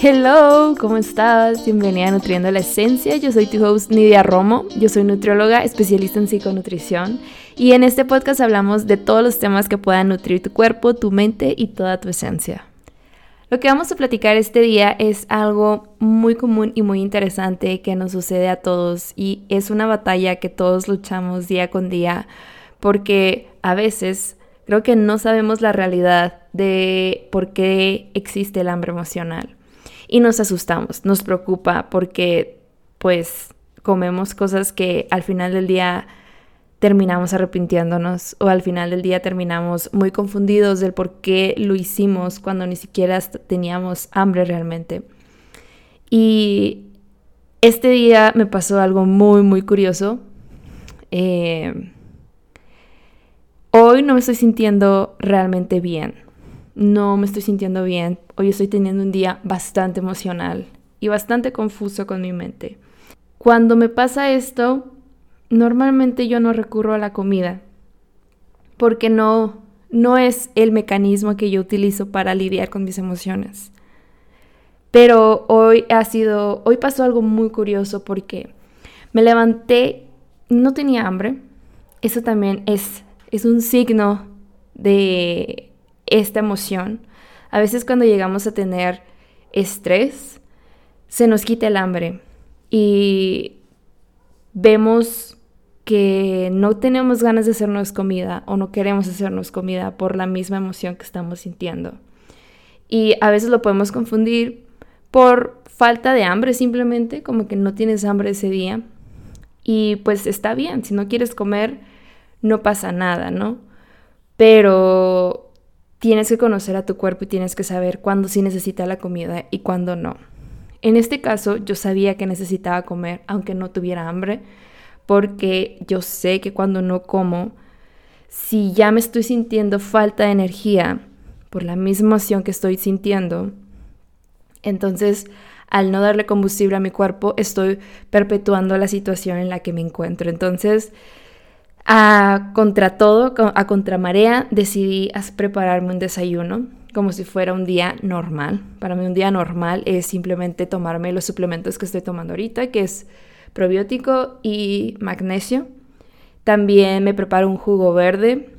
Hello, ¿cómo estás? Bienvenida a Nutriendo la Esencia. Yo soy tu host Nidia Romo. Yo soy nutrióloga, especialista en psiconutrición. Y en este podcast hablamos de todos los temas que puedan nutrir tu cuerpo, tu mente y toda tu esencia. Lo que vamos a platicar este día es algo muy común y muy interesante que nos sucede a todos y es una batalla que todos luchamos día con día porque a veces creo que no sabemos la realidad de por qué existe el hambre emocional y nos asustamos, nos preocupa porque pues comemos cosas que al final del día terminamos arrepintiéndonos o al final del día terminamos muy confundidos del por qué lo hicimos cuando ni siquiera teníamos hambre realmente. Y este día me pasó algo muy, muy curioso. Eh, hoy no me estoy sintiendo realmente bien. No me estoy sintiendo bien. Hoy estoy teniendo un día bastante emocional y bastante confuso con mi mente. Cuando me pasa esto, normalmente yo no recurro a la comida porque no, no es el mecanismo que yo utilizo para lidiar con mis emociones. Pero hoy ha sido, hoy pasó algo muy curioso porque me levanté, no tenía hambre. Eso también es, es un signo de esta emoción. A veces cuando llegamos a tener estrés, se nos quita el hambre y vemos que no tenemos ganas de hacernos comida o no queremos hacernos comida por la misma emoción que estamos sintiendo. Y a veces lo podemos confundir por falta de hambre simplemente, como que no tienes hambre ese día. Y pues está bien, si no quieres comer, no pasa nada, ¿no? Pero tienes que conocer a tu cuerpo y tienes que saber cuándo sí necesita la comida y cuándo no. En este caso, yo sabía que necesitaba comer, aunque no tuviera hambre, porque yo sé que cuando no como, si ya me estoy sintiendo falta de energía por la misma emoción que estoy sintiendo, entonces al no darle combustible a mi cuerpo, estoy perpetuando la situación en la que me encuentro. Entonces, a contra todo, a contramarea, decidí prepararme un desayuno como si fuera un día normal. Para mí un día normal es simplemente tomarme los suplementos que estoy tomando ahorita, que es probiótico y magnesio. También me preparo un jugo verde.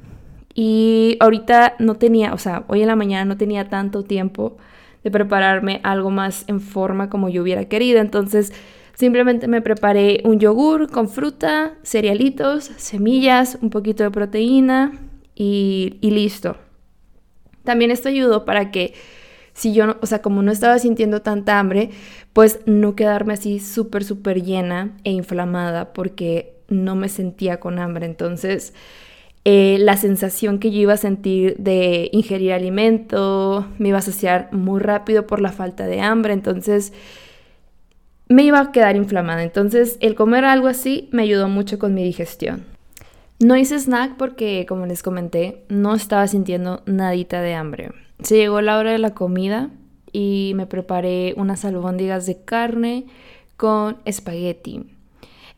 Y ahorita no tenía, o sea, hoy en la mañana no tenía tanto tiempo de prepararme algo más en forma como yo hubiera querido. Entonces simplemente me preparé un yogur con fruta, cerealitos, semillas, un poquito de proteína y, listo. También esto ayudó para que si yo, o sea, como no estaba sintiendo tanta hambre, pues no quedarme así súper, súper llena e inflamada porque no me sentía con hambre. Entonces, eh, la sensación que yo iba a sentir de ingerir alimento me iba a saciar muy rápido por la falta de hambre. Entonces, me iba a quedar inflamada. Entonces, el comer algo así me ayudó mucho con mi digestión. No hice snack porque, como les comenté, no estaba sintiendo nadita de hambre. Se llegó la hora de la comida y me preparé unas albóndigas de carne con espagueti.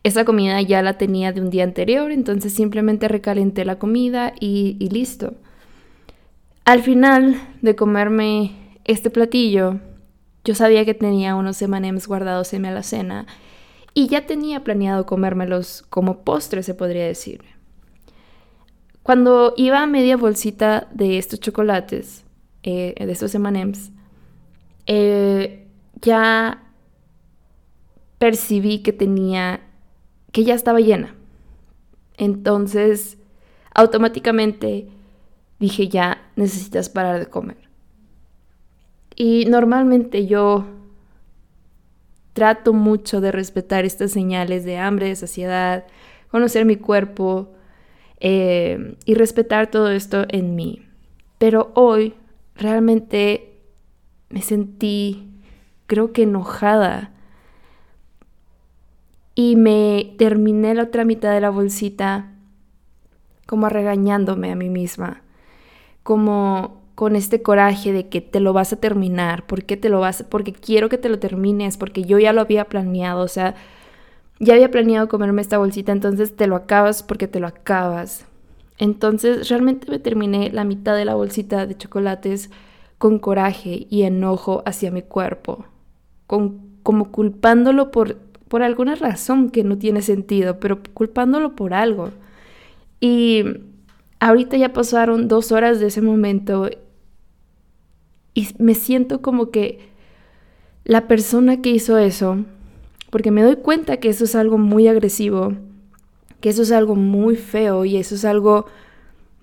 Esa comida ya la tenía de un día anterior, entonces simplemente recalenté la comida y listo. Al final de comerme este platillo, yo sabía que tenía unos M&M's guardados en mi alacena y ya tenía planeado comérmelos como postre, se podría decir. Cuando iba a media bolsita de estos chocolates, eh, de estos M&M's, eh, ya percibí que tenía, que ya estaba llena. Entonces, automáticamente dije, ya necesitas parar de comer. Y normalmente yo trato mucho de respetar estas señales de hambre, de saciedad, conocer mi cuerpo eh, y respetar todo esto en mí. Pero hoy realmente me sentí, creo que enojada. Y me terminé la otra mitad de la bolsita como regañándome a mí misma, como con este coraje de que te lo vas a terminar, porque te lo vas, porque quiero que te lo termines, porque yo ya lo había planeado, o sea, ya había planeado comerme esta bolsita, entonces te lo acabas porque te lo acabas. Entonces realmente me terminé la mitad de la bolsita de chocolates con coraje y enojo hacia mi cuerpo. como culpándolo por, por alguna razón que no tiene sentido, pero culpándolo por algo. Y ahorita ya pasaron dos horas de ese momento y me siento como que la persona que hizo eso, porque me doy cuenta que eso es algo muy agresivo, que eso es algo muy feo y eso es algo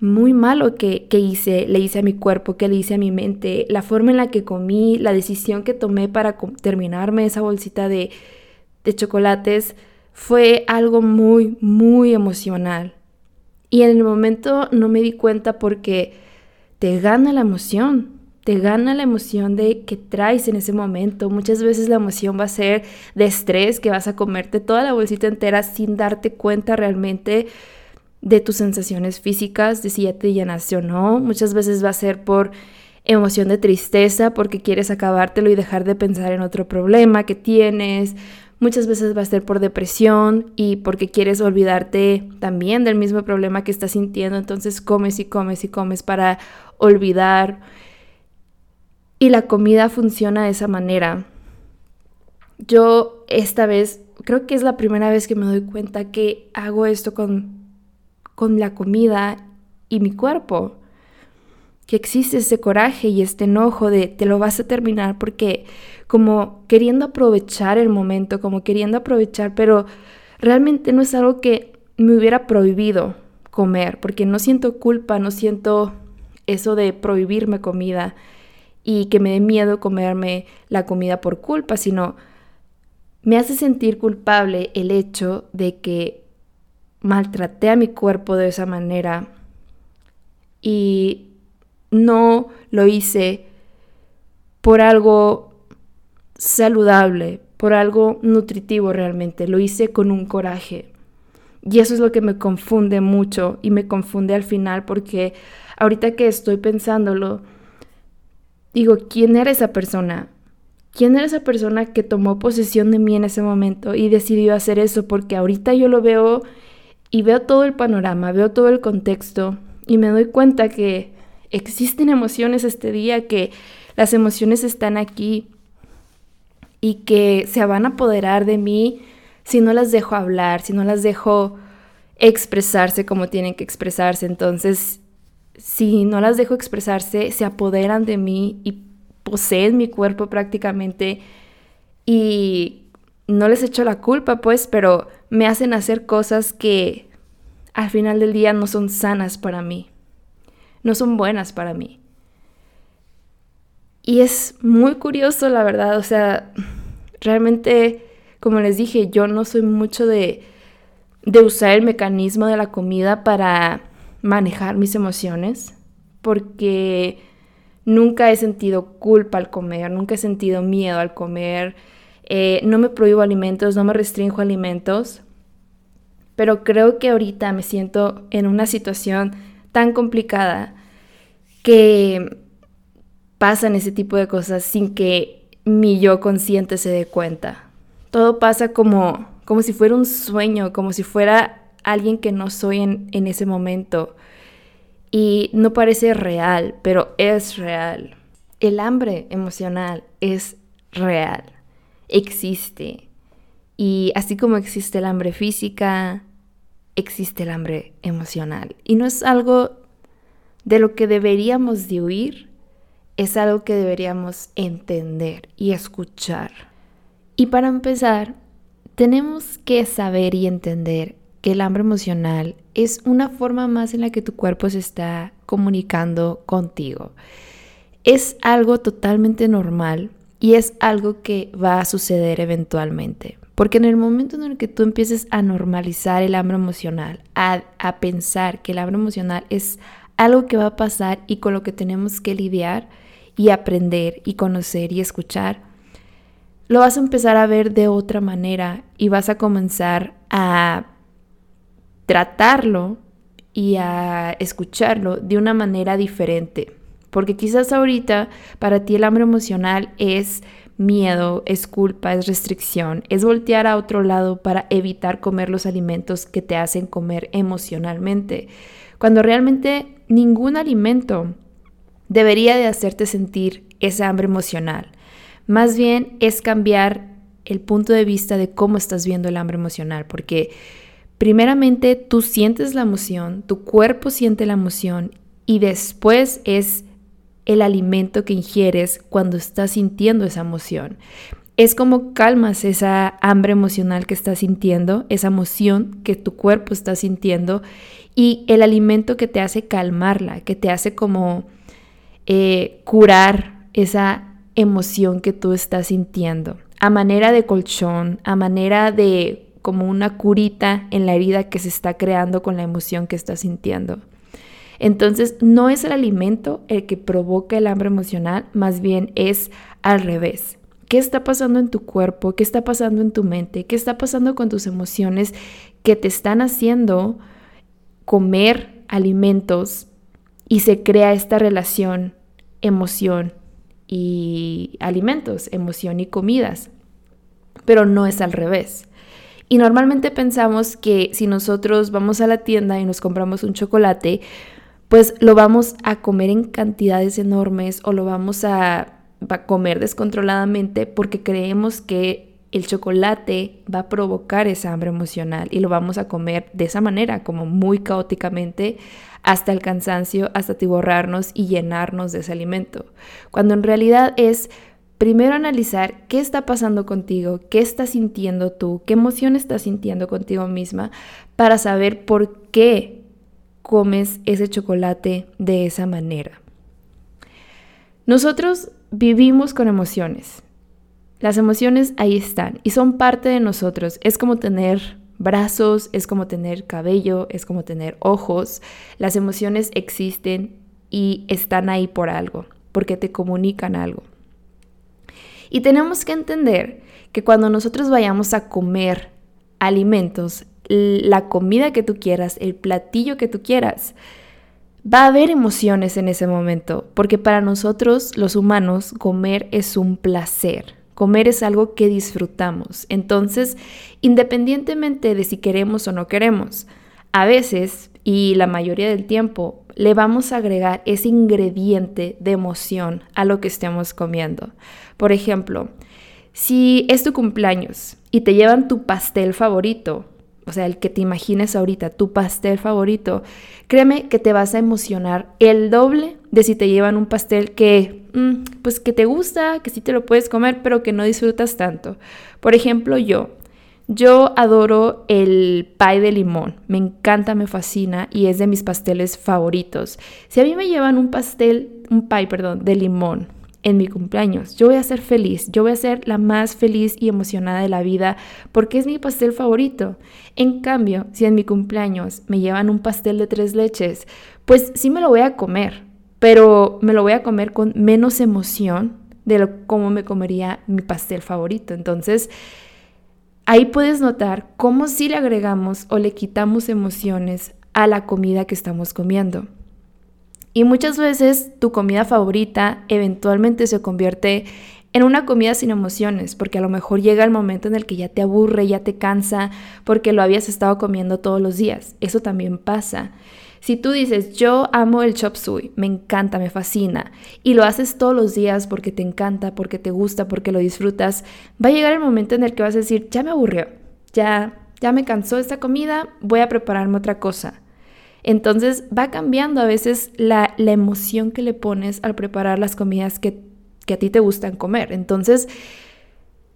muy malo que, hice, le hice a mi cuerpo, que le hice a mi mente, la forma en la que comí, la decisión que tomé para terminarme esa bolsita de, de chocolates, fue algo muy, muy emocional. Y en el momento no me di cuenta porque te gana la emoción, te gana la emoción de que traes en ese momento. Muchas veces la emoción va a ser de estrés, que vas a comerte toda la bolsita entera sin darte cuenta realmente de tus sensaciones físicas, de si ya te llenaste o no. Muchas veces va a ser por emoción de tristeza, porque quieres acabártelo y dejar de pensar en otro problema que tienes. Muchas veces va a ser por depresión y porque quieres olvidarte también del mismo problema que estás sintiendo. Entonces comes y comes y comes para olvidar. Y la comida funciona de esa manera. Yo esta vez, creo que es la primera vez que me doy cuenta que hago esto con con la comida y mi cuerpo. Que existe ese coraje y este enojo de te lo vas a terminar porque como queriendo aprovechar el momento, como queriendo aprovechar, pero realmente no es algo que me hubiera prohibido comer, porque no siento culpa, no siento eso de prohibirme comida y que me dé miedo comerme la comida por culpa, sino me hace sentir culpable el hecho de que maltraté a mi cuerpo de esa manera. Y no lo hice por algo saludable, por algo nutritivo realmente, lo hice con un coraje. Y eso es lo que me confunde mucho y me confunde al final porque ahorita que estoy pensándolo, digo, ¿quién era esa persona? ¿Quién era esa persona que tomó posesión de mí en ese momento y decidió hacer eso? Porque ahorita yo lo veo y veo todo el panorama, veo todo el contexto y me doy cuenta que existen emociones este día, que las emociones están aquí y que se van a apoderar de mí si no las dejo hablar, si no las dejo expresarse como tienen que expresarse. Entonces, si no las dejo expresarse, se apoderan de mí y poseen mi cuerpo prácticamente y no les echo la culpa, pues, pero me hacen hacer cosas que al final del día no son sanas para mí, no son buenas para mí. Y es muy curioso, la verdad, o sea, realmente, como les dije, yo no soy mucho de, de usar el mecanismo de la comida para manejar mis emociones, porque nunca he sentido culpa al comer, nunca he sentido miedo al comer, eh, no me prohíbo alimentos, no me restringo alimentos, pero creo que ahorita me siento en una situación tan complicada que pasan ese tipo de cosas sin que mi yo consciente se dé cuenta. Todo pasa como, como si fuera un sueño, como si fuera alguien que no soy en, en ese momento. Y no parece real, pero es real. El hambre emocional es real existe. Y así como existe el hambre física, existe el hambre emocional. Y no es algo de lo que deberíamos de huir, es algo que deberíamos entender y escuchar. Y para empezar, tenemos que saber y entender que el hambre emocional es una forma más en la que tu cuerpo se está comunicando contigo. Es algo totalmente normal y es algo que va a suceder eventualmente. Porque en el momento en el que tú empieces a normalizar el hambre emocional, a, a, pensar que el hambre emocional es algo que va a pasar y con lo que tenemos que lidiar y aprender y conocer y escuchar, lo vas a empezar a ver de otra manera y vas a comenzar a tratarlo y a escucharlo de una manera diferente. Porque quizás ahorita para ti el hambre emocional es miedo, es culpa, es restricción, es voltear a otro lado para evitar comer los alimentos que te hacen comer emocionalmente. Cuando realmente ningún alimento debería de hacerte sentir esa hambre emocional. Más bien es cambiar el punto de vista de cómo estás viendo el hambre emocional, porque primeramente tú sientes la emoción, tu cuerpo siente la emoción y después es el alimento que ingieres cuando estás sintiendo esa emoción. Es como calmas esa hambre emocional que estás sintiendo, esa emoción que tu cuerpo está sintiendo y el alimento que te hace calmarla, que te hace como eh, curar esa emoción que tú estás sintiendo, a manera de colchón, a manera de como una curita en la herida que se está creando con la emoción que estás sintiendo. Entonces, no es el alimento el que provoca el hambre emocional, más bien es al revés. ¿Qué está pasando en tu cuerpo? ¿Qué está pasando en tu mente? ¿Qué está pasando con tus emociones que te están haciendo comer alimentos y se crea esta relación emoción y alimentos, emoción y comidas? Pero no es al revés. Y normalmente pensamos que si nosotros vamos a la tienda y nos compramos un chocolate, pues lo vamos a comer en cantidades enormes o lo vamos a, comer descontroladamente porque creemos que el chocolate va a provocar esa hambre emocional y lo vamos a comer de esa manera, como muy caóticamente, hasta el cansancio, hasta tiborrarnos y llenarnos de ese alimento. Cuando en realidad es primero analizar qué está pasando contigo, qué estás sintiendo tú, qué emoción estás sintiendo contigo misma, para saber por qué comes ese chocolate de esa manera. Nosotros vivimos con emociones. Las emociones ahí están y son parte de nosotros. Es como tener brazos, es como tener cabello, es como tener ojos. Las emociones existen y están ahí por algo, porque te comunican algo. Y tenemos que entender que cuando nosotros vayamos a comer alimentos, la comida que tú quieras, el platillo que tú quieras, va a haber emociones en ese momento, porque para nosotros los humanos comer es un placer. Comer es algo que disfrutamos. Entonces, independientemente de si queremos o no queremos, a veces y la mayoría del tiempo le vamos a agregar ese ingrediente de emoción a lo que estemos comiendo. Por ejemplo, si es tu cumpleaños y te llevan tu pastel favorito, o sea, el que te imagines ahorita, tu pastel favorito, créeme que te vas a emocionar el doble de si te llevan un pastel que, mm, pues que te gusta, que sí te lo puedes comer, pero que no disfrutas tanto. Por ejemplo, yo, yo adoro el pie de limón, me encanta, me fascina y es de mis pasteles favoritos. Si a mí me llevan un pastel, un pie, perdón, de limón en mi cumpleaños. Yo voy a ser feliz, yo voy a ser la más feliz y emocionada de la vida porque es mi pastel favorito. En cambio, si en mi cumpleaños me llevan un pastel de tres leches, pues sí me lo voy a comer, pero me lo voy a comer con menos emoción de lo como me comería mi pastel favorito. Entonces, ahí puedes notar cómo si le agregamos o le quitamos emociones a la comida que estamos comiendo. Y muchas veces tu comida favorita eventualmente se convierte en una comida sin emociones, porque a lo mejor llega el momento en el que ya te aburre, ya te cansa, porque lo habías estado comiendo todos los días. Eso también pasa. Si tú dices, yo amo el chop suey, me encanta, me fascina, y lo haces todos los días porque te encanta, porque te gusta, porque lo disfrutas, va a llegar el momento en el que vas a decir, ya me aburrió, ya, ya me cansó esta comida, voy a prepararme otra cosa. Entonces va cambiando a veces la, emoción que le pones al preparar las comidas que, que a ti te gustan comer. Entonces,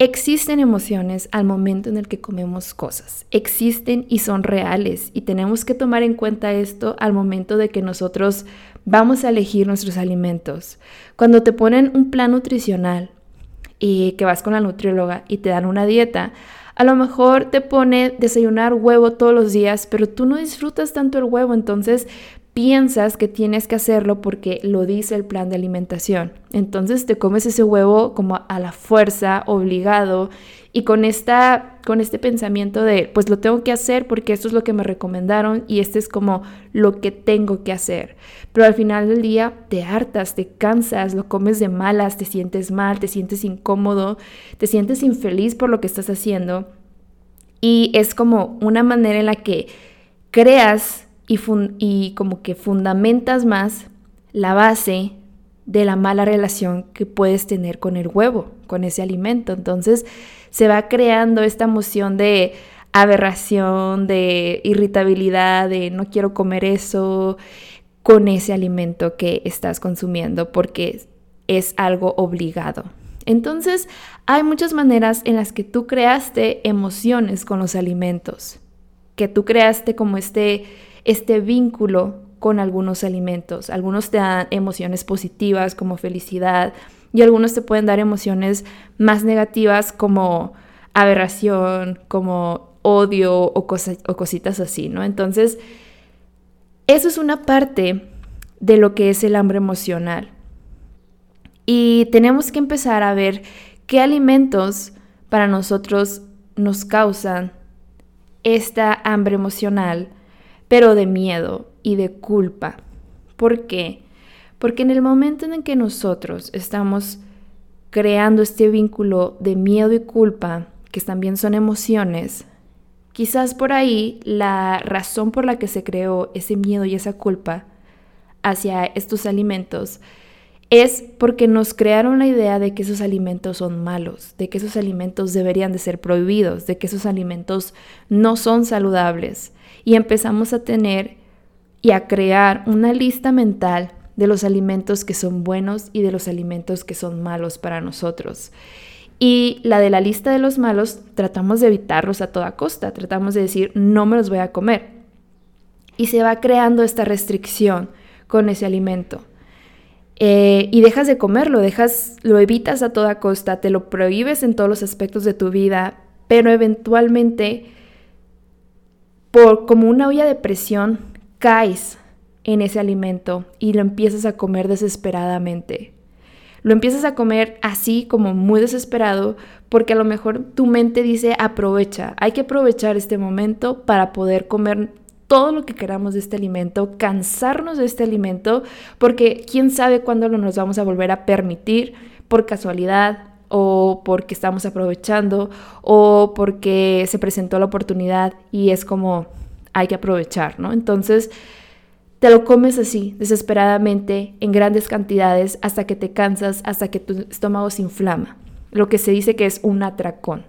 Existen emociones al momento en el que comemos cosas, existen y son reales y tenemos que tomar en cuenta esto al momento de que nosotros vamos a elegir nuestros alimentos. Cuando te ponen un plan nutricional y que vas con la nutrióloga y te dan una dieta, a lo mejor te pone desayunar huevo todos los días, pero tú no disfrutas tanto el huevo, entonces piensas que tienes que hacerlo porque lo dice el plan de alimentación. Entonces te comes ese huevo como a la fuerza, obligado, y con, esta, con este pensamiento de, pues lo tengo que hacer porque esto es lo que me recomendaron y este es como lo que tengo que hacer. Pero al final del día te hartas, te cansas, lo comes de malas, te sientes mal, te sientes incómodo, te sientes infeliz por lo que estás haciendo. Y es como una manera en la que creas y, y como que fundamentas más la base de la mala relación que puedes tener con el huevo, con ese alimento. Entonces se va creando esta emoción de aberración, de irritabilidad, de no quiero comer eso con ese alimento que estás consumiendo porque es algo obligado. Entonces, hay muchas maneras en las que tú creaste emociones con los alimentos, que tú creaste como este, este vínculo con algunos alimentos. Algunos te dan emociones positivas como felicidad y algunos te pueden dar emociones más negativas como aberración, como odio o, o cositas así, ¿no? Entonces, eso es una parte de lo que es el hambre emocional. Y tenemos que empezar a ver qué alimentos para nosotros nos causan esta hambre emocional, pero de miedo y de culpa. ¿Por qué? Porque en el momento en que nosotros estamos creando este vínculo de miedo y culpa, que también son emociones, quizás por ahí la razón por la que se creó ese miedo y esa culpa hacia estos alimentos es porque nos crearon la idea de que esos alimentos son malos, de que esos alimentos deberían de ser prohibidos, de que esos alimentos no son saludables. Y empezamos a tener y a crear una lista mental de los alimentos que son buenos y de los alimentos que son malos para nosotros. Y la de la lista de los malos tratamos de evitarlos a toda costa, tratamos de decir no me los voy a comer. Y se va creando esta restricción con ese alimento. Eh, y dejas de comerlo, dejas, lo evitas a toda costa, te lo prohíbes en todos los aspectos de tu vida, pero eventualmente, por como una olla de presión, caes en ese alimento y lo empiezas a comer desesperadamente. Lo empiezas a comer así como muy desesperado porque a lo mejor tu mente dice aprovecha, hay que aprovechar este momento para poder comer todo lo que queramos de este alimento, cansarnos de este alimento, porque quién sabe cuándo lo nos vamos a volver a permitir por casualidad o porque estamos aprovechando o porque se presentó la oportunidad y es como hay que aprovechar, ¿no? Entonces, te lo comes así, desesperadamente, en grandes cantidades, hasta que te cansas, hasta que tu estómago se inflama, lo que se dice que es un atracón.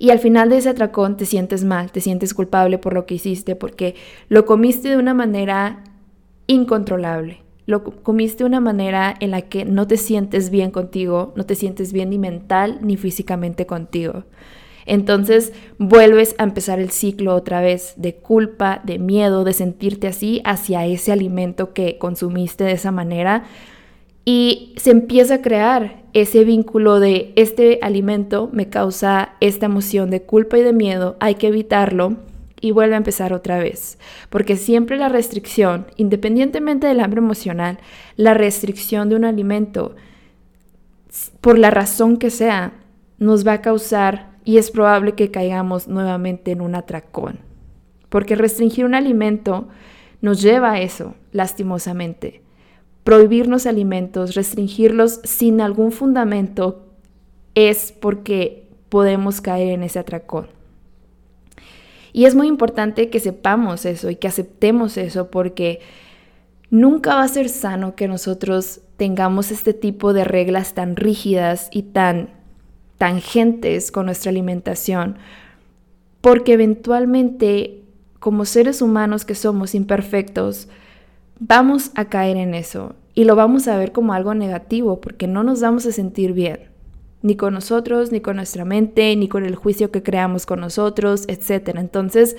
Y al final de ese atracón te sientes mal, te sientes culpable por lo que hiciste, porque lo comiste de una manera incontrolable. Lo comiste de una manera en la que no te sientes bien contigo, no te sientes bien ni mental ni físicamente contigo. Entonces vuelves a empezar el ciclo otra vez de culpa, de miedo, de sentirte así hacia ese alimento que consumiste de esa manera. Y se empieza a crear ese vínculo de este alimento me causa esta emoción de culpa y de miedo, hay que evitarlo y vuelve a empezar otra vez. Porque siempre la restricción, independientemente del hambre emocional, la restricción de un alimento, por la razón que sea, nos va a causar y es probable que caigamos nuevamente en un atracón. Porque restringir un alimento nos lleva a eso, lastimosamente. Prohibirnos alimentos, restringirlos sin algún fundamento, es porque podemos caer en ese atracón. Y es muy importante que sepamos eso y que aceptemos eso porque nunca va a ser sano que nosotros tengamos este tipo de reglas tan rígidas y tan tangentes con nuestra alimentación, porque eventualmente, como seres humanos que somos imperfectos, vamos a caer en eso y lo vamos a ver como algo negativo, porque no nos vamos a sentir bien, ni con nosotros, ni con nuestra mente, ni con el juicio que creamos con nosotros, etc. Entonces,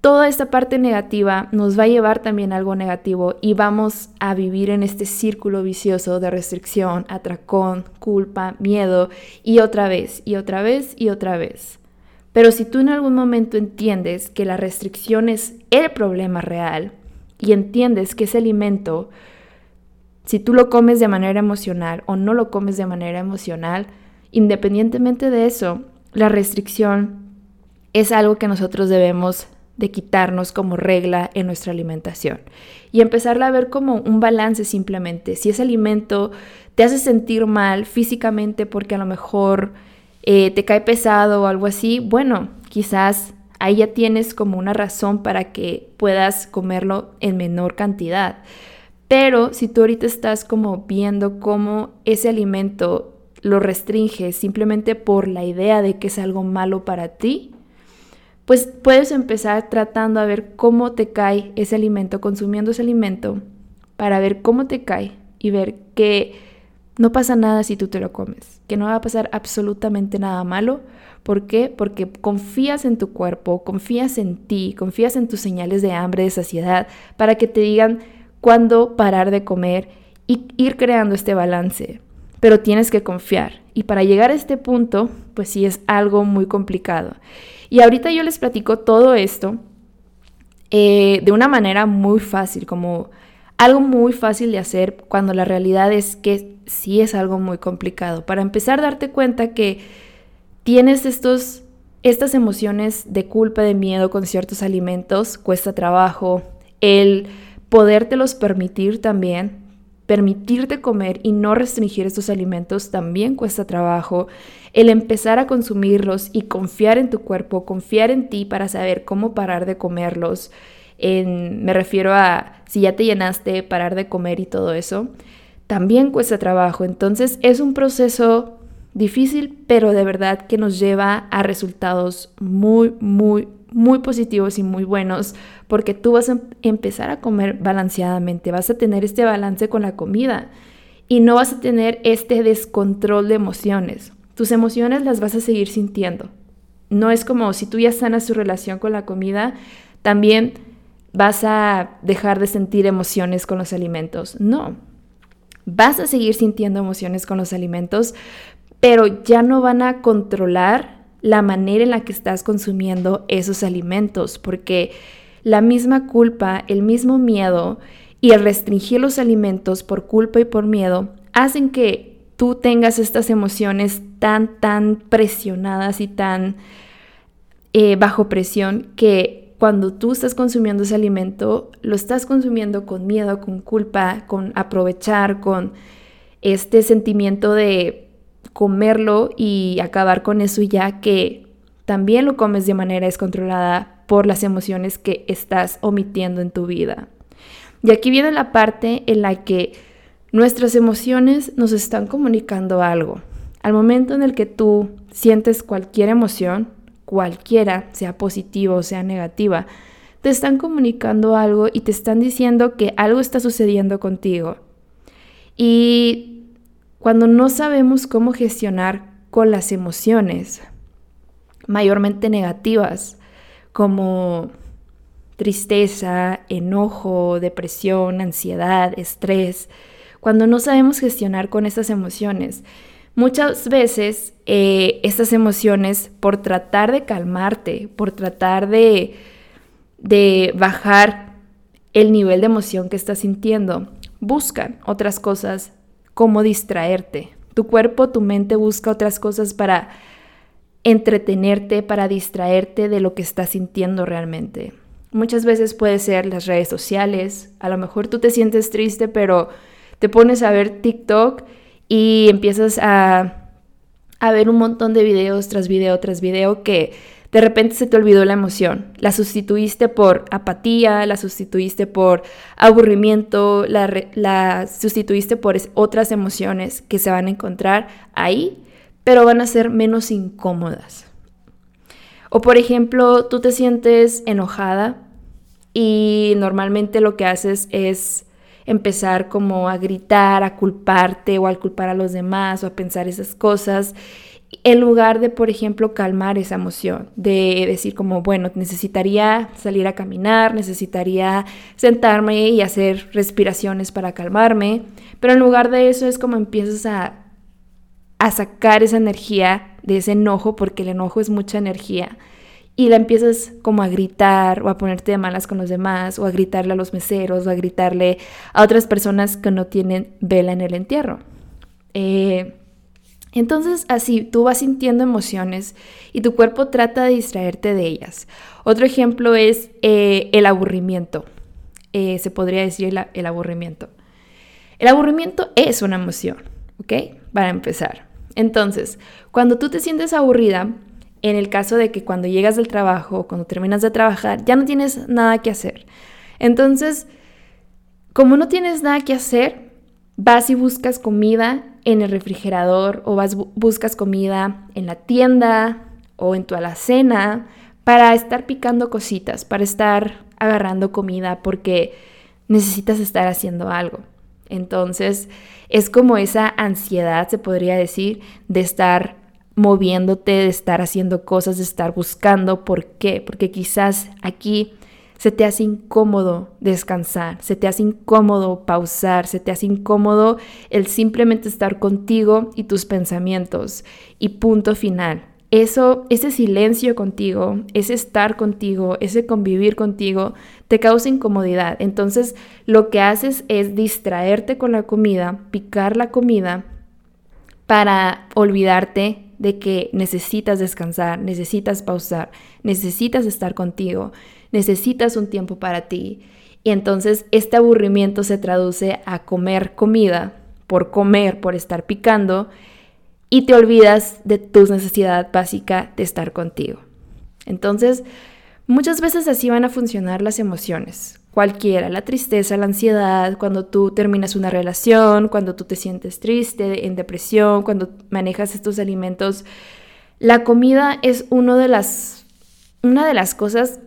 toda esta parte negativa nos va a llevar también a algo negativo y vamos a vivir en este círculo vicioso de restricción, atracón, culpa, miedo y otra vez y otra vez y otra vez. Pero si tú en algún momento entiendes que la restricción es el problema real y entiendes que ese alimento, si tú lo comes de manera emocional o no lo comes de manera emocional, independientemente de eso, la restricción es algo que nosotros debemos de quitarnos como regla en nuestra alimentación y empezarla a ver como un balance simplemente. Si ese alimento te hace sentir mal físicamente porque a lo mejor eh, te cae pesado o algo así, bueno, quizás ahí ya tienes como una razón para que puedas comerlo en menor cantidad. Pero si tú ahorita estás como viendo cómo ese alimento lo restringe simplemente por la idea de que es algo malo para ti, pues puedes empezar tratando a ver cómo te cae ese alimento, consumiendo ese alimento, para ver cómo te cae y ver que no pasa nada si tú te lo comes, que no va a pasar absolutamente nada malo. ¿Por qué? Porque confías en tu cuerpo, confías en ti, confías en tus señales de hambre, de saciedad, para que te digan, cuándo parar de comer y ir creando este balance. Pero tienes que confiar. Y para llegar a este punto, pues sí es algo muy complicado. Y ahorita yo les platico todo esto eh, de una manera muy fácil, como algo muy fácil de hacer cuando la realidad es que sí es algo muy complicado. Para empezar, darte cuenta que tienes estos, estas emociones de culpa, de miedo con ciertos alimentos, cuesta trabajo. El podértelos permitir también, permitirte comer y no restringir estos alimentos también cuesta trabajo. El empezar a consumirlos y confiar en tu cuerpo, confiar en ti para saber cómo parar de comerlos. me refiero a si ya te llenaste, parar de comer y todo eso, también cuesta trabajo. Entonces es un proceso difícil, pero de verdad que nos lleva a resultados muy, muy, muy positivos y muy buenos porque tú vas a em-, empezar a comer balanceadamente, vas a tener este balance con la comida y no vas a tener este descontrol de emociones. Tus emociones las vas a seguir sintiendo. No es como si tú ya sanas tu relación con la comida, también vas a dejar de sentir emociones con los alimentos. No, vas a seguir sintiendo emociones con los alimentos, pero ya no van a controlar la manera en la que estás consumiendo esos alimentos, porque la misma culpa, el mismo miedo y el restringir los alimentos por culpa y por miedo hacen que tú tengas estas emociones tan, tan presionadas y tan eh, bajo presión que cuando tú estás consumiendo ese alimento, lo estás consumiendo con miedo, con culpa, con aprovechar, con este sentimiento de comerlo y acabar con eso ya que también lo comes de manera descontrolada por las emociones que estás omitiendo en tu vida. Y aquí viene la parte en la que nuestras emociones nos están comunicando algo. Al momento en el que tú sientes cualquier emoción, cualquiera, sea positiva o sea negativa, te están comunicando algo y te están diciendo que algo está sucediendo contigo. Y cuando no sabemos cómo gestionar con las emociones, mayormente negativas, como tristeza, enojo, depresión, ansiedad, estrés, cuando no sabemos gestionar con esas emociones, muchas veces eh, estas emociones, por tratar de calmarte, por tratar de, de bajar el nivel de emoción que estás sintiendo, buscan otras cosas cómo distraerte. Tu cuerpo, tu mente busca otras cosas para entretenerte, para distraerte de lo que estás sintiendo realmente. Muchas veces puede ser las redes sociales, a lo mejor tú te sientes triste, pero te pones a ver TikTok y empiezas a, a ver un montón de videos tras video tras video que de repente se te olvidó la emoción, la sustituiste por apatía, la sustituiste por aburrimiento, la, sustituiste por otras emociones que se van a encontrar ahí, pero van a ser menos incómodas. O por ejemplo, tú te sientes enojada y normalmente lo que haces es empezar como a gritar, a culparte o a culpar a los demás o a pensar esas cosas en lugar de, por ejemplo, calmar esa emoción, de decir como, bueno, necesitaría salir a caminar, necesitaría sentarme y hacer respiraciones para calmarme, pero en lugar de eso es como empiezas a, a sacar esa energía de ese enojo, porque el enojo es mucha energía, y la empiezas como a gritar o a ponerte de malas con los demás, o a gritarle a los meseros, o a gritarle a otras personas que no tienen vela en el entierro. Eh, entonces así tú vas sintiendo emociones y tu cuerpo trata de distraerte de ellas. Otro ejemplo es eh, el aburrimiento. Eh, se podría decir el, aburrimiento. El aburrimiento es una emoción, ¿ok? Para empezar. Entonces, cuando tú te sientes aburrida, en el caso de que cuando llegas del trabajo o cuando terminas de trabajar, ya no tienes nada que hacer. Entonces, como no tienes nada que hacer, vas y buscas comida en el refrigerador o vas buscas comida en la tienda o en tu alacena para estar picando cositas, para estar agarrando comida porque necesitas estar haciendo algo. Entonces, es como esa ansiedad, se podría decir, de estar moviéndote, de estar haciendo cosas, de estar buscando. ¿Por qué? Porque quizás aquí se te hace incómodo descansar, se te hace incómodo pausar, se te hace incómodo el simplemente estar contigo y tus pensamientos. Y punto final. Eso, ese silencio contigo, ese estar contigo, ese convivir contigo, te causa incomodidad. Entonces, lo que haces es distraerte con la comida, picar la comida para olvidarte de que necesitas descansar, necesitas pausar, necesitas estar contigo, necesitas un tiempo para ti. Y entonces este aburrimiento se traduce a comer comida por comer, por estar picando, y te olvidas de tu necesidad básica de estar contigo. Entonces, muchas veces así van a funcionar las emociones, cualquiera, la tristeza, la ansiedad, cuando tú terminas una relación, cuando tú te sientes triste, en depresión, cuando manejas estos alimentos. La comida es uno de las, una de las cosas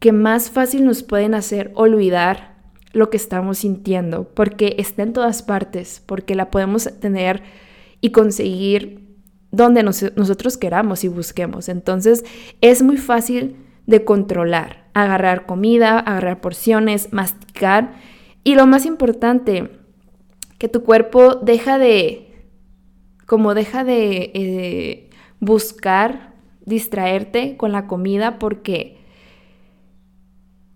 que más fácil nos pueden hacer olvidar lo que estamos sintiendo, porque está en todas partes, porque la podemos tener y conseguir donde nosotros queramos y busquemos. Entonces es muy fácil de controlar, agarrar comida, agarrar porciones, masticar y lo más importante, que tu cuerpo deja de, como deja de eh, buscar distraerte con la comida porque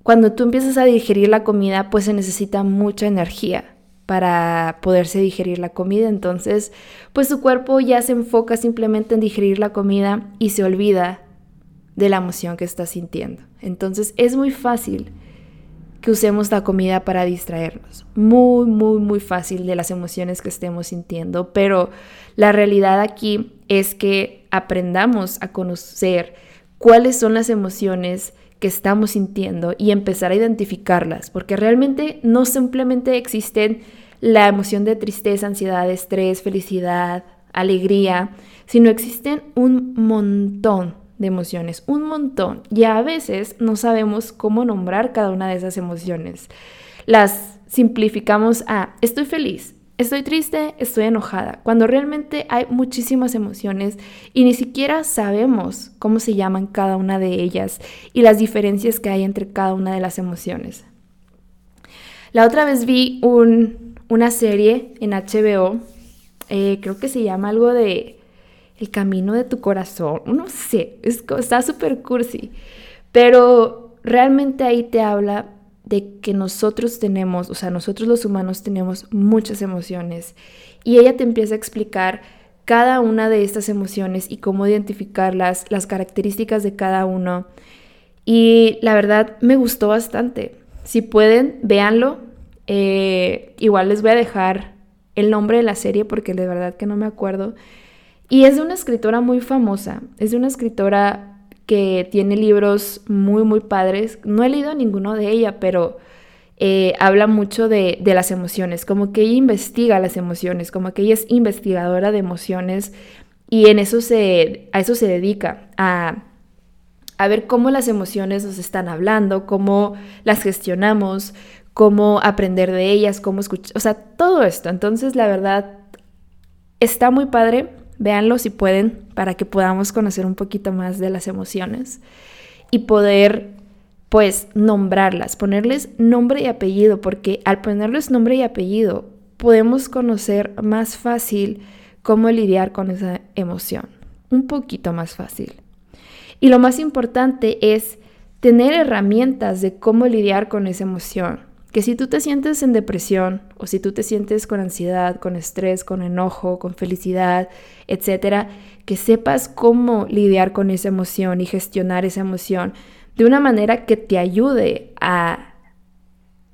cuando tú empiezas a digerir la comida pues se necesita mucha energía para poderse digerir la comida. Entonces, pues su cuerpo ya se enfoca simplemente en digerir la comida y se olvida de la emoción que está sintiendo. Entonces, es muy fácil que usemos la comida para distraernos. Muy, muy, muy fácil de las emociones que estemos sintiendo. Pero la realidad aquí es que aprendamos a conocer cuáles son las emociones que estamos sintiendo y empezar a identificarlas, porque realmente no simplemente existen la emoción de tristeza, ansiedad, estrés, felicidad, alegría, sino existen un montón de emociones, un montón, y a veces no sabemos cómo nombrar cada una de esas emociones. Las simplificamos a estoy feliz, Estoy triste, estoy enojada, cuando realmente hay muchísimas emociones y ni siquiera sabemos cómo se llaman cada una de ellas y las diferencias que hay entre cada una de las emociones. La otra vez vi una serie en HBO, eh, creo que se llama algo de El camino de tu corazón, no sé, está súper cursi, pero realmente ahí te habla de que nosotros tenemos, o sea, nosotros los humanos tenemos muchas emociones y ella te empieza a explicar cada una de estas emociones y cómo identificarlas, las características de cada uno. Y la verdad me gustó bastante. Si pueden, véanlo. Eh, igual les voy a dejar el nombre de la serie porque de verdad que no me acuerdo. Y es de una escritora muy famosa. Es de una escritora que tiene libros muy, muy padres. No he leído ninguno de ella, pero eh, habla mucho de, las emociones, como que ella investiga las emociones, como que ella es investigadora de emociones y en eso se, a eso se dedica, a, a ver cómo las emociones nos están hablando, cómo las gestionamos, cómo aprender de ellas, cómo escuchar, o sea, todo esto. Entonces, la verdad, está muy padre. Véanlo si pueden para que podamos conocer un poquito más de las emociones y poder pues nombrarlas, ponerles nombre y apellido, porque al ponerles nombre y apellido podemos conocer más fácil cómo lidiar con esa emoción, un poquito más fácil. Y lo más importante es tener herramientas de cómo lidiar con esa emoción que si tú te sientes en depresión o si tú te sientes con ansiedad, con estrés, con enojo, con felicidad, etcétera, que sepas cómo lidiar con esa emoción y gestionar esa emoción de una manera que te ayude a,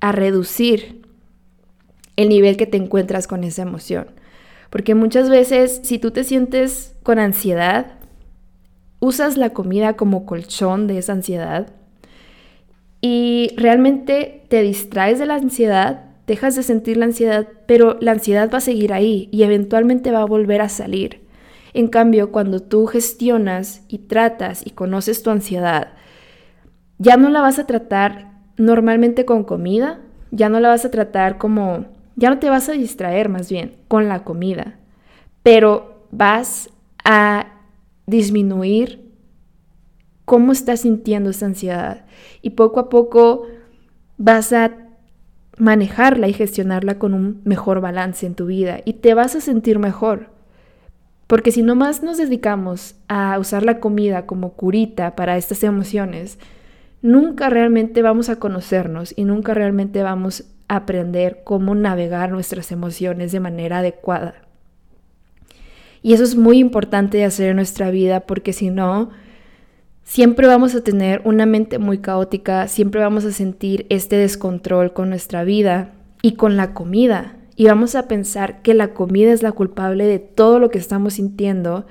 a reducir el nivel que te encuentras con esa emoción. Porque muchas veces si tú te sientes con ansiedad, usas la comida como colchón de esa ansiedad y realmente te distraes de la ansiedad dejas de sentir la ansiedad, pero la ansiedad va a seguir ahí y eventualmente va a volver a salir. En cambio, cuando tú gestionas y tratas y conoces tu ansiedad, ya no la vas a tratar normalmente con comida, ya no la vas a tratar como, ya no te vas a distraer más bien con la comida, pero vas a disminuir cómo estás sintiendo esa ansiedad y poco a poco vas a manejarla y gestionarla con un mejor balance en tu vida y te vas a sentir mejor. Porque si nomás nos dedicamos a usar la comida como curita para estas emociones, nunca realmente vamos a conocernos y nunca realmente vamos a aprender cómo navegar nuestras emociones de manera adecuada. Y eso es muy importante de hacer en nuestra vida porque si no, siempre vamos a tener una mente muy caótica, siempre vamos a sentir este descontrol con nuestra vida y con la comida y vamos a pensar que la comida es la culpable de todo lo que estamos sintiendo,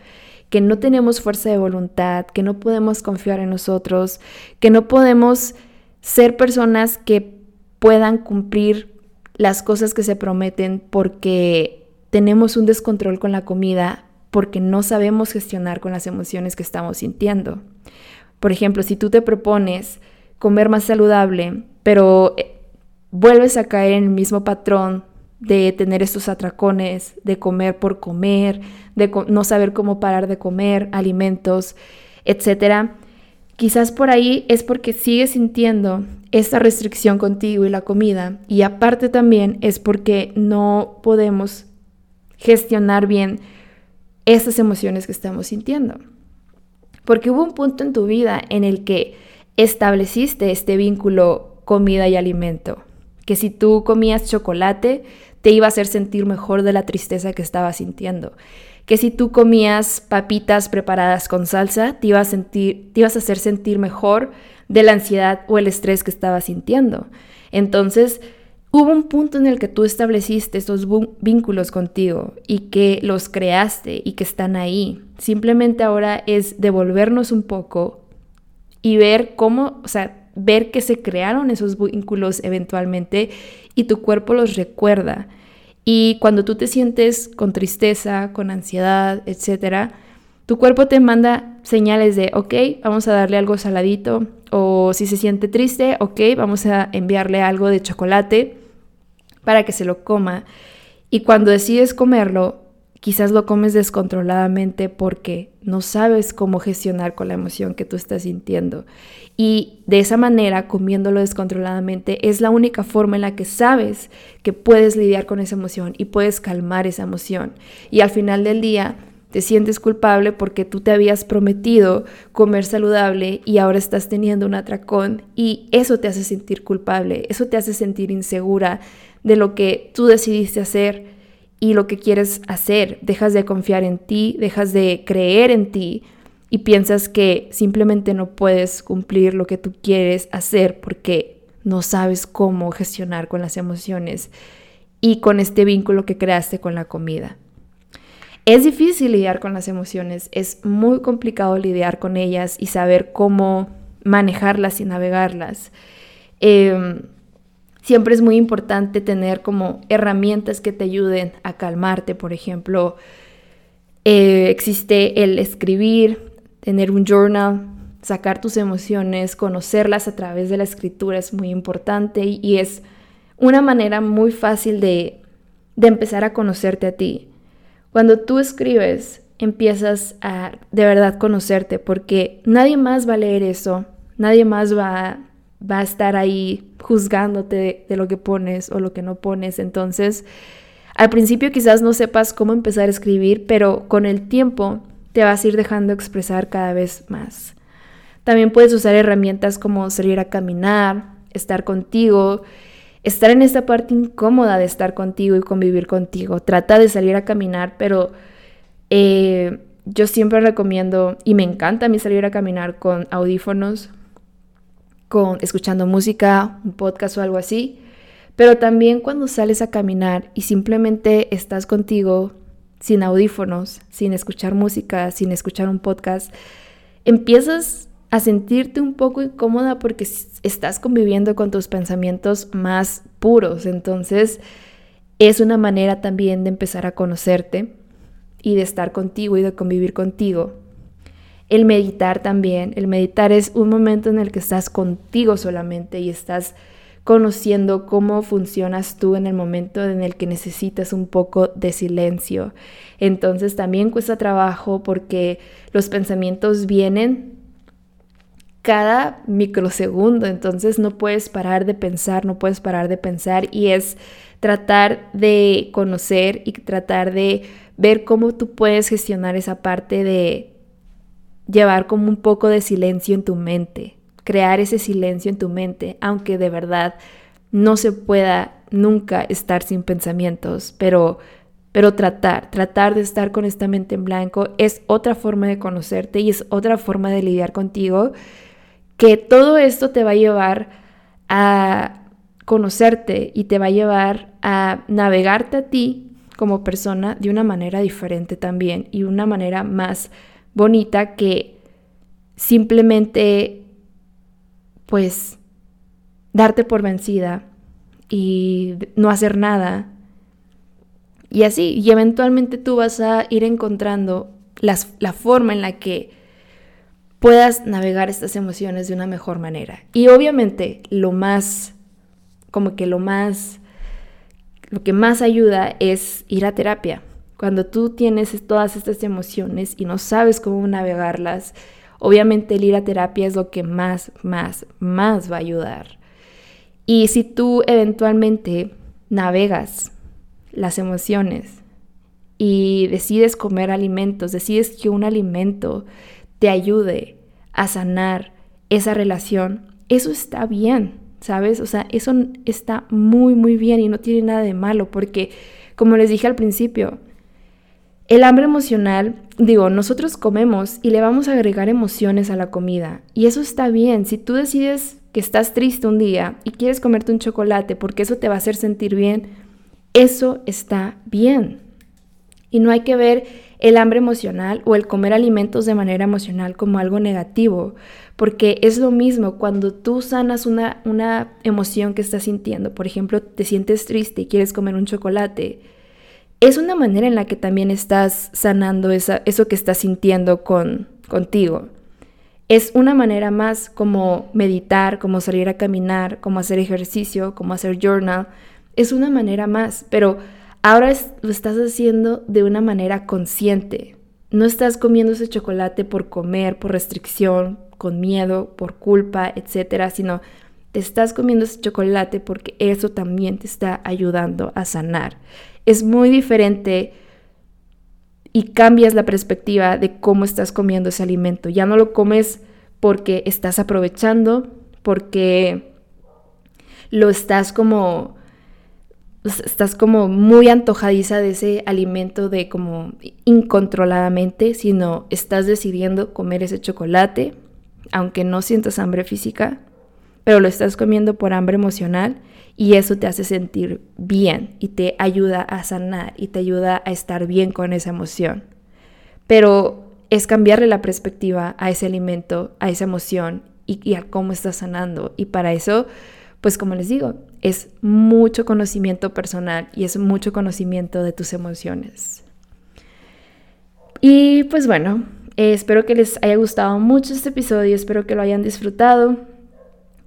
que no tenemos fuerza de voluntad, que no podemos confiar en nosotros, que no podemos ser personas que puedan cumplir las cosas que se prometen porque tenemos un descontrol con la comida, porque no sabemos gestionar con las emociones que estamos sintiendo. Por ejemplo, si tú te propones comer más saludable, pero eh, vuelves a caer en el mismo patrón de tener estos atracones, de comer por comer, de no saber cómo parar de comer alimentos, etcétera. Quizás por ahí es porque sigues sintiendo esta restricción contigo y la comida y aparte también es porque no podemos gestionar bien estas emociones que estamos sintiendo. Porque hubo un punto en tu vida en el que estableciste este vínculo comida y alimento, que si tú comías chocolate, te iba a hacer sentir mejor de la tristeza que estabas sintiendo. Que si tú comías papitas preparadas con salsa, te, iba a sentir, te ibas a hacer sentir mejor de la ansiedad o el estrés que estabas sintiendo. Entonces, hubo un punto en el que tú estableciste esos vínculos contigo y que los creaste y que están ahí. Simplemente ahora es devolvernos un poco y ver cómo, o sea, ver que se crearon esos vínculos eventualmente y tu cuerpo los recuerda. Y cuando tú te sientes con tristeza, con ansiedad, etcétera, tu cuerpo te manda señales de, ok, vamos a darle algo saladito, o si se siente triste, ok, vamos a enviarle algo de chocolate para que se lo coma. Y cuando decides comerlo, Quizás lo comes descontroladamente porque no sabes cómo gestionar con la emoción que tú estás sintiendo. Y de esa manera, comiéndolo descontroladamente, es la única forma en la que sabes que puedes lidiar con esa emoción y puedes calmar esa emoción. Y al final del día, te sientes culpable porque tú te habías prometido comer saludable y ahora estás teniendo un atracón y eso te hace sentir culpable, eso te hace sentir insegura de lo que tú decidiste hacer y lo que quieres hacer. Dejas de confiar en ti, dejas de creer en ti y piensas que simplemente no puedes cumplir lo que tú quieres hacer porque no sabes cómo gestionar con las emociones y con este vínculo que creaste con la comida. Es difícil lidiar con las emociones, es muy complicado lidiar con ellas y saber cómo manejarlas y navegarlas. Em, Siempre es muy importante tener como herramientas que te ayuden a calmarte. Por ejemplo, eh, existe el escribir, tener un journal, sacar tus emociones, conocerlas a través de la escritura es muy importante y, es una manera muy fácil de, de empezar a conocerte a ti. Cuando tú escribes, empiezas a de verdad conocerte porque nadie más va a leer eso, nadie más va va a estar ahí juzgándote de, lo que pones o lo que no pones. Entonces, al principio quizás no sepas cómo empezar a escribir, pero con el tiempo te vas a ir dejando expresar cada vez más. También puedes usar herramientas como salir a caminar, estar contigo, estar en esta parte incómoda de estar contigo y convivir contigo. Trata de salir a caminar, pero eh, yo siempre recomiendo, y me encanta a mí salir a caminar con audífonos, con escuchando música, un podcast o algo así, pero también cuando sales a caminar y simplemente estás contigo sin audífonos, sin escuchar música, sin escuchar un podcast, empiezas a sentirte un poco incómoda porque estás conviviendo con tus pensamientos más puros. Entonces es una manera también de empezar a conocerte y de estar contigo y de convivir contigo. El meditar también, el meditar es un momento en el que estás contigo solamente y estás conociendo cómo funcionas tú en el momento en el que necesitas un poco de silencio. Entonces también cuesta trabajo porque los pensamientos vienen cada microsegundo, entonces no puedes parar de pensar, no puedes parar de pensar y es tratar de conocer y tratar de ver cómo tú puedes gestionar esa parte de llevar como un poco de silencio en tu mente, crear ese silencio en tu mente, aunque de verdad no se pueda nunca estar sin pensamientos, pero pero tratar, tratar de estar con esta mente en blanco es otra forma de conocerte y es otra forma de lidiar contigo, que todo esto te va a llevar a conocerte y te va a llevar a navegarte a ti como persona de una manera diferente también y una manera más bonita que simplemente pues darte por vencida y no hacer nada. Y así, y eventualmente tú vas a ir encontrando la forma en la que puedas navegar estas emociones de una mejor manera. Y obviamente lo más, como que lo más, lo que más ayuda es ir a terapia. Cuando tú tienes todas estas emociones y no sabes cómo navegarlas, Obviamente el ir a terapia es lo que más, más, más va a ayudar. Y si tú eventualmente navegas las emociones y decides comer alimentos, decides que un alimento te ayude a sanar esa relación, eso está bien, ¿sabes? O sea, eso está muy, muy bien y no tiene nada de malo porque, como les dije al principio, el hambre emocional, digo, nosotros comemos y le vamos a agregar emociones a la comida. Y eso está bien. Si tú decides que estás triste un día y quieres comerte un chocolate porque eso te va a hacer sentir bien, eso está bien. Y no hay que ver el hambre emocional o el comer alimentos de manera emocional como algo negativo, porque es lo mismo cuando tú sanas una, una emoción que estás sintiendo. Por ejemplo, te sientes triste y quieres comer un chocolate es una manera en la que también estás sanando esa, eso que estás sintiendo con, contigo. Es una manera más como meditar, como salir a caminar, como hacer ejercicio, como hacer journal. Es una manera más, pero ahora lo estás haciendo de una manera consciente. No estás comiendo ese chocolate por comer, por restricción, con miedo, por culpa, etcétera, sino te estás comiendo ese chocolate porque eso también te está ayudando a sanar es muy diferente y cambias la perspectiva de cómo estás comiendo ese alimento. Ya no lo comes porque estás aprovechando, porque lo estás como estás como muy antojadiza de ese alimento de como incontroladamente, sino estás decidiendo comer ese chocolate, aunque no sientas hambre física, pero lo estás comiendo por hambre emocional y eso te hace sentir bien y te ayuda a sanar y te ayuda a estar bien con esa emoción. Pero es cambiarle la perspectiva a ese alimento, a esa emoción y, a cómo estás sanando. Y para eso, pues como les digo, es mucho conocimiento personal y es mucho conocimiento de tus emociones. Y pues bueno, espero que les haya gustado mucho este episodio, espero que lo hayan disfrutado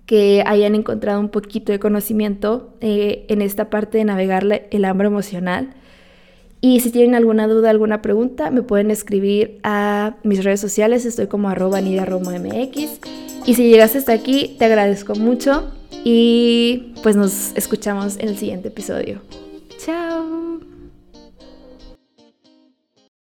que hayan encontrado un poquito de conocimiento eh, en esta parte de navegar el hambre emocional. Y si tienen alguna duda, alguna pregunta, me pueden escribir a mis redes sociales, estoy como arroba MX. Y si llegaste hasta aquí, te agradezco mucho y pues nos escuchamos en el siguiente episodio. Chao.